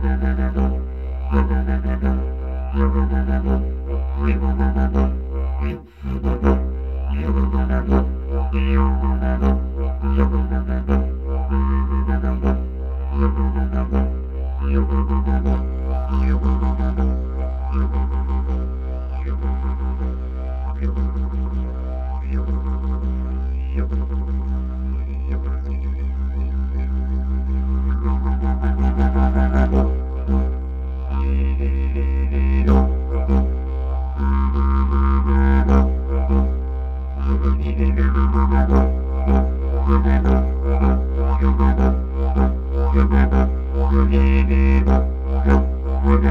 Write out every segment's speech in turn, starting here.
You.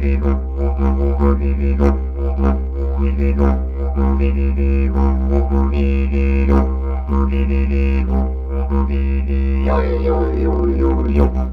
Yo, yo, yo, eu, yo, yo.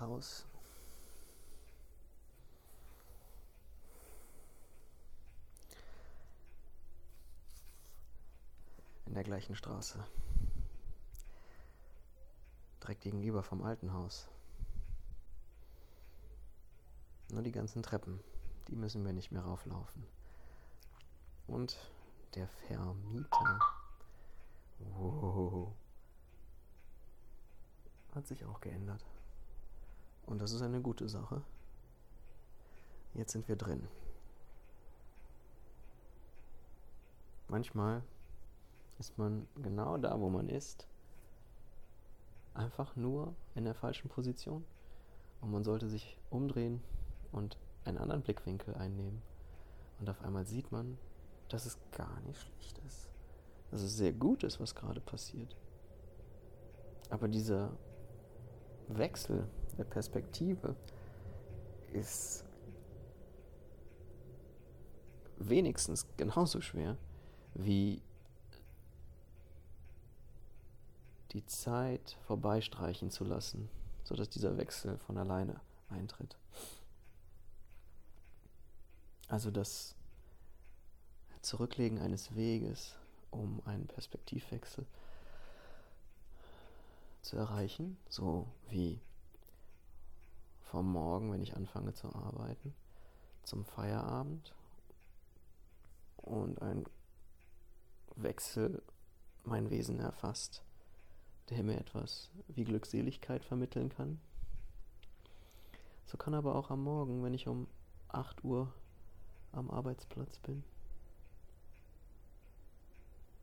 Haus. In der gleichen Straße. Direkt gegenüber vom alten Haus. Nur die ganzen Treppen, die müssen wir nicht mehr rauflaufen. Und der Vermieter. Wow. Hat sich auch geändert. Und das ist eine gute Sache. Jetzt sind wir drin. Manchmal ist man genau da, wo man ist, einfach nur in der falschen Position. Und man sollte sich umdrehen und einen anderen Blickwinkel einnehmen. Und auf einmal sieht man, dass es gar nicht schlecht ist. Dass es sehr gut ist, was gerade passiert. Aber dieser Wechsel der Perspektive ist wenigstens genauso schwer wie die Zeit vorbeistreichen zu lassen, sodass dieser Wechsel von alleine eintritt. Also das Zurücklegen eines Weges, um einen Perspektivwechsel zu erreichen, so wie vom Morgen, wenn ich anfange zu arbeiten, zum Feierabend und ein Wechsel mein Wesen erfasst, der mir etwas wie Glückseligkeit vermitteln kann. So kann aber auch am Morgen, wenn ich um 8 Uhr am Arbeitsplatz bin,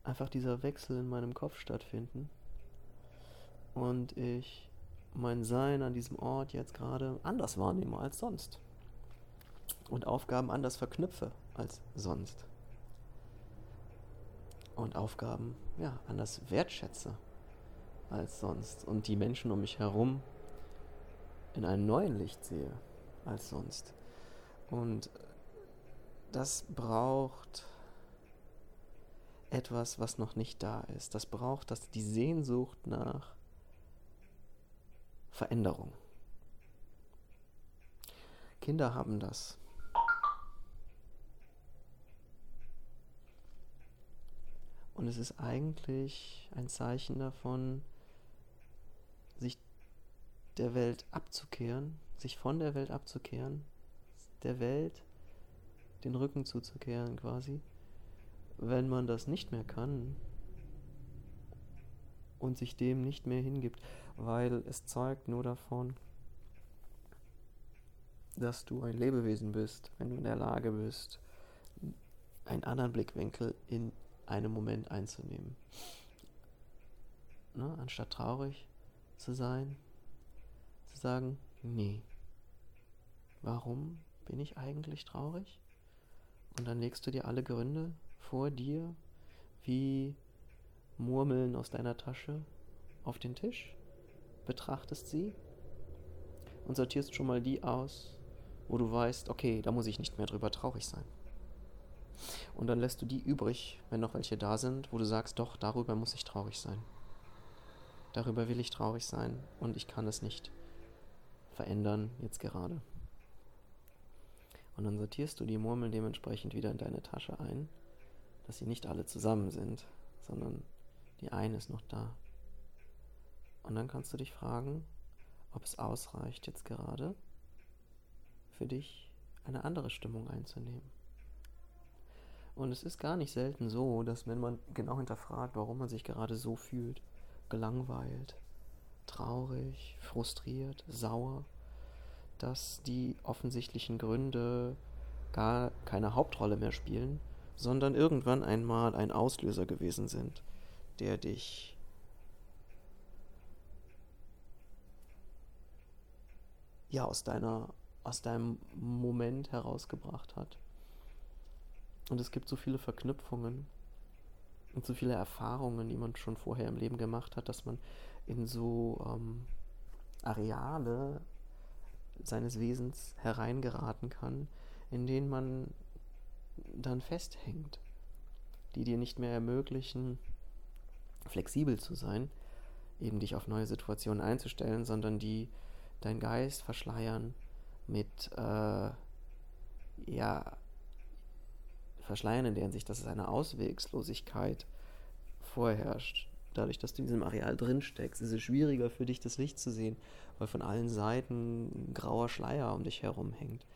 einfach dieser Wechsel in meinem Kopf stattfinden und ich mein Sein an diesem Ort jetzt gerade anders wahrnehme als sonst. Und Aufgaben anders verknüpfe als sonst. Und Aufgaben ja anders wertschätze als sonst. Und die Menschen um mich herum in einem neuen Licht sehe als sonst. Und das braucht etwas, was noch nicht da ist. Das braucht das die Sehnsucht nach Veränderung. Kinder haben das. Und es ist eigentlich ein Zeichen davon, sich der Welt abzukehren, sich von der Welt abzukehren, der Welt den Rücken zuzukehren quasi. Wenn man das nicht mehr kann und sich dem nicht mehr hingibt, weil es zeugt nur davon, dass du ein Lebewesen bist, wenn du in der Lage bist, einen anderen Blickwinkel in einem Moment einzunehmen. Ne? Anstatt traurig zu sein, zu sagen, nee, warum bin ich eigentlich traurig? Und dann legst du dir alle Gründe vor dir wie Murmeln aus deiner Tasche auf den Tisch, betrachtest sie und sortierst schon mal die aus, wo du weißt, okay, da muss ich nicht mehr drüber traurig sein. Und dann lässt du die übrig, wenn noch welche da sind, wo du sagst, doch, darüber muss ich traurig sein. Darüber will ich traurig sein und ich kann es nicht verändern jetzt gerade. Und dann sortierst du die Murmeln dementsprechend wieder in deine Tasche ein, dass sie nicht alle zusammen sind, sondern die eine ist noch da. Und dann kannst du dich fragen, ob es ausreicht jetzt gerade für dich eine andere Stimmung einzunehmen. Und es ist gar nicht selten so, dass wenn man genau hinterfragt, warum man sich gerade so fühlt, gelangweilt, traurig, frustriert, sauer, dass die offensichtlichen Gründe gar keine Hauptrolle mehr spielen, sondern irgendwann einmal ein Auslöser gewesen sind, der dich ja aus deiner aus deinem Moment herausgebracht hat. Und es gibt so viele Verknüpfungen und so viele Erfahrungen, die man schon vorher im Leben gemacht hat, dass man in so ähm, Areale seines Wesens hereingeraten kann, in denen man dann festhängt, die dir nicht mehr ermöglichen, flexibel zu sein, eben dich auf neue Situationen einzustellen, sondern die deinen Geist verschleiern mit äh, ja verschleiern in der Hinsicht, dass es eine Auswegslosigkeit vorherrscht. Dadurch, dass du in diesem Areal drin steckst, ist es schwieriger für dich, das Licht zu sehen, weil von allen Seiten ein grauer Schleier um dich herum hängt.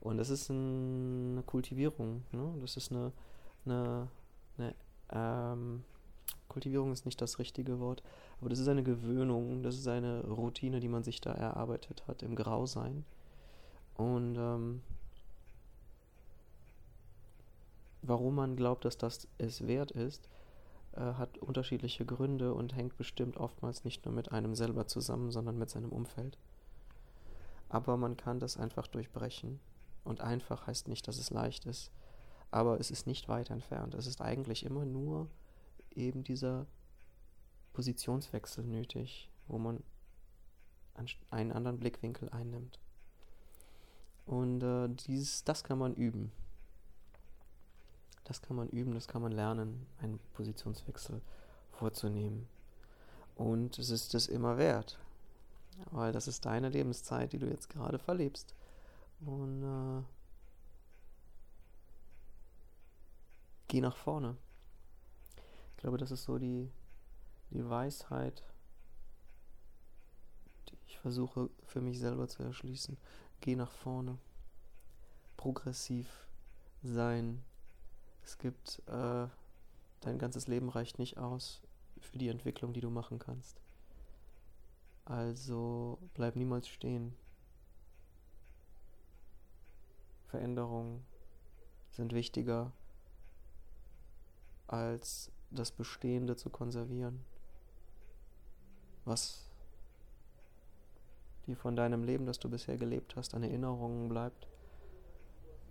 Und das ist eine Kultivierung. Ne? Das ist eine, eine, eine ähm, Kultivierung ist nicht das richtige Wort, aber das ist eine Gewöhnung, das ist eine Routine, die man sich da erarbeitet hat im Grausein. Und ähm, warum man glaubt, dass das es wert ist, äh, hat unterschiedliche Gründe und hängt bestimmt oftmals nicht nur mit einem selber zusammen, sondern mit seinem Umfeld. Aber man kann das einfach durchbrechen. Und einfach heißt nicht, dass es leicht ist, aber es ist nicht weit entfernt. Es ist eigentlich immer nur eben dieser Positionswechsel nötig, wo man einen anderen Blickwinkel einnimmt. Und äh, dieses, das kann man üben. Das kann man üben, das kann man lernen, einen Positionswechsel vorzunehmen. Und es ist es immer wert. Weil das ist deine Lebenszeit, die du jetzt gerade verlebst. Und äh, geh nach vorne. Ich glaube, das ist so die, die Weisheit, die ich versuche für mich selber zu erschließen. Geh nach vorne. Progressiv sein. Es gibt, äh, dein ganzes Leben reicht nicht aus für die Entwicklung, die du machen kannst. Also bleib niemals stehen. Veränderungen sind wichtiger als das Bestehende zu konservieren. Was dir von deinem Leben, das du bisher gelebt hast, an Erinnerungen bleibt.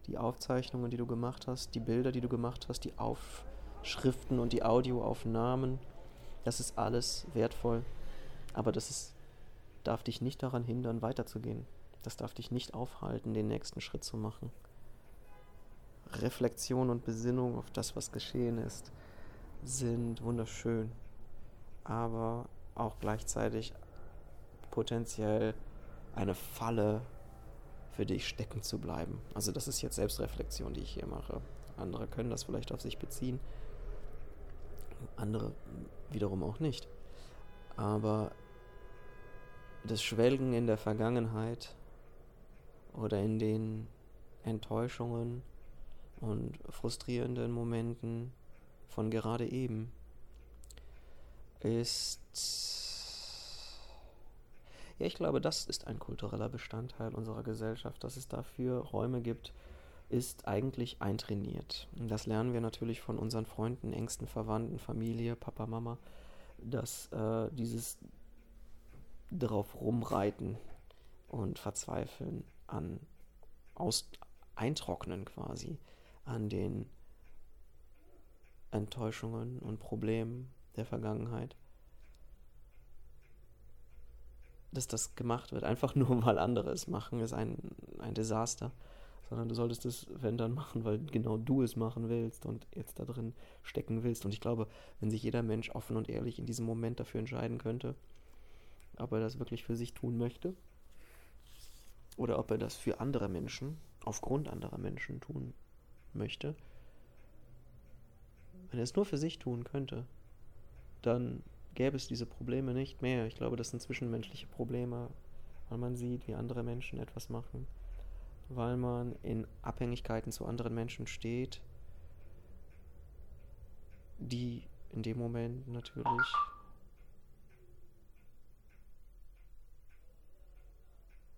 Die Aufzeichnungen, die du gemacht hast, die Bilder, die du gemacht hast, die Aufschriften und die Audioaufnahmen, das ist alles wertvoll. Aber das ist, darf dich nicht daran hindern, weiterzugehen. Das darf dich nicht aufhalten, den nächsten Schritt zu machen. Reflexion und Besinnung auf das, was geschehen ist, sind wunderschön, aber auch gleichzeitig potenziell eine Falle für dich stecken zu bleiben. Also das ist jetzt Selbstreflexion, die ich hier mache. Andere können das vielleicht auf sich beziehen, andere wiederum auch nicht. Aber das Schwelgen in der Vergangenheit oder in den Enttäuschungen und frustrierenden Momenten von gerade eben ist. Ja, ich glaube, das ist ein kultureller Bestandteil unserer Gesellschaft, dass es dafür Räume gibt, ist eigentlich eintrainiert. Und das lernen wir natürlich von unseren Freunden, engsten Verwandten, Familie, Papa, Mama, dass äh, dieses darauf rumreiten und verzweifeln an aus eintrocknen quasi an den Enttäuschungen und Problemen der Vergangenheit. Dass das gemacht wird, einfach nur weil andere es machen, ist ein, ein Desaster. Sondern du solltest es, wenn dann, machen, weil genau du es machen willst und jetzt da drin stecken willst. Und ich glaube, wenn sich jeder Mensch offen und ehrlich in diesem Moment dafür entscheiden könnte, ob er das wirklich für sich tun möchte oder ob er das für andere Menschen, aufgrund anderer Menschen tun möchte, wenn er es nur für sich tun könnte, dann gäbe es diese Probleme nicht mehr. Ich glaube, das sind zwischenmenschliche Probleme, weil man sieht, wie andere Menschen etwas machen, weil man in Abhängigkeiten zu anderen Menschen steht, die in dem Moment natürlich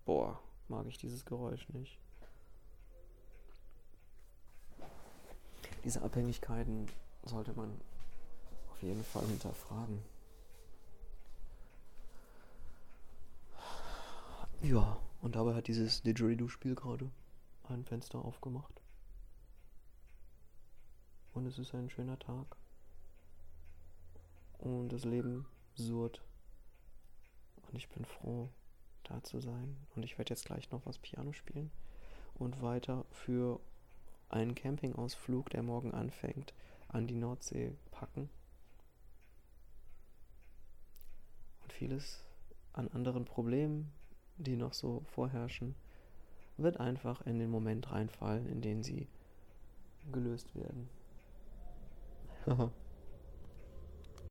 Boah, mag ich dieses Geräusch nicht. Diese Abhängigkeiten sollte man auf jeden Fall hinterfragen. Ja, und dabei hat dieses Didgeridoo-Spiel gerade ein Fenster aufgemacht. Und es ist ein schöner Tag. Und das Leben surrt. Und ich bin froh, da zu sein. Und ich werde jetzt gleich noch was Piano spielen und weiter für einen Campingausflug, der morgen anfängt, an die Nordsee packen. Und vieles an anderen Problemen, die noch so vorherrschen, wird einfach in den Moment reinfallen, in den sie gelöst werden.